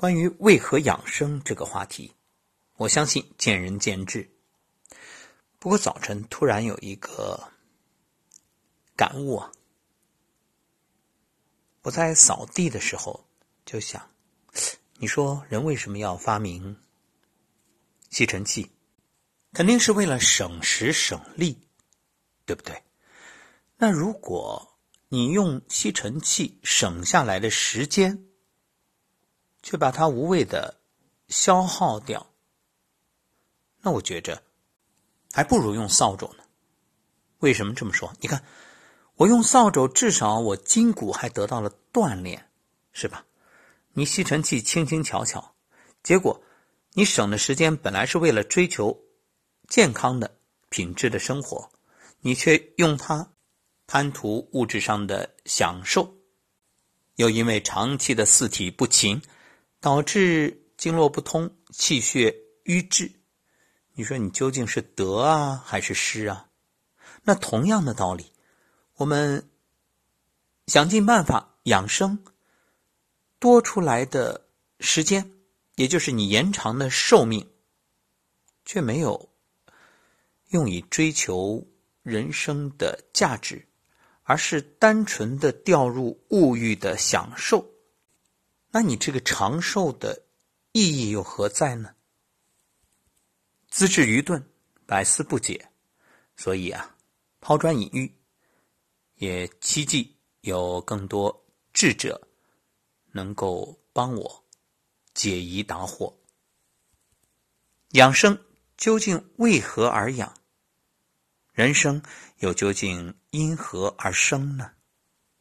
关于为何养生这个话题，我相信见仁见智。不过早晨突然有一个感悟啊，我在扫地的时候就想，你说人为什么要发明吸尘器？肯定是为了省时省力，对不对？那如果你用吸尘器省下来的时间，却把它无谓的消耗掉，那我觉着还不如用扫帚呢。为什么这么说？你看，我用扫帚，至少我筋骨还得到了锻炼，是吧？你吸尘器轻轻巧巧，结果你省的时间本来是为了追求健康的品质的生活，你却用它贪图物质上的享受，又因为长期的四体不勤。导致经络不通、气血瘀滞，你说你究竟是得啊还是失啊？那同样的道理，我们想尽办法养生，多出来的时间，也就是你延长的寿命，却没有用以追求人生的价值，而是单纯的掉入物欲的享受。那你这个长寿的意义又何在呢？资质愚钝，百思不解，所以啊，抛砖引玉，也期冀有更多智者能够帮我解疑答惑。养生究竟为何而养？人生又究竟因何而生呢？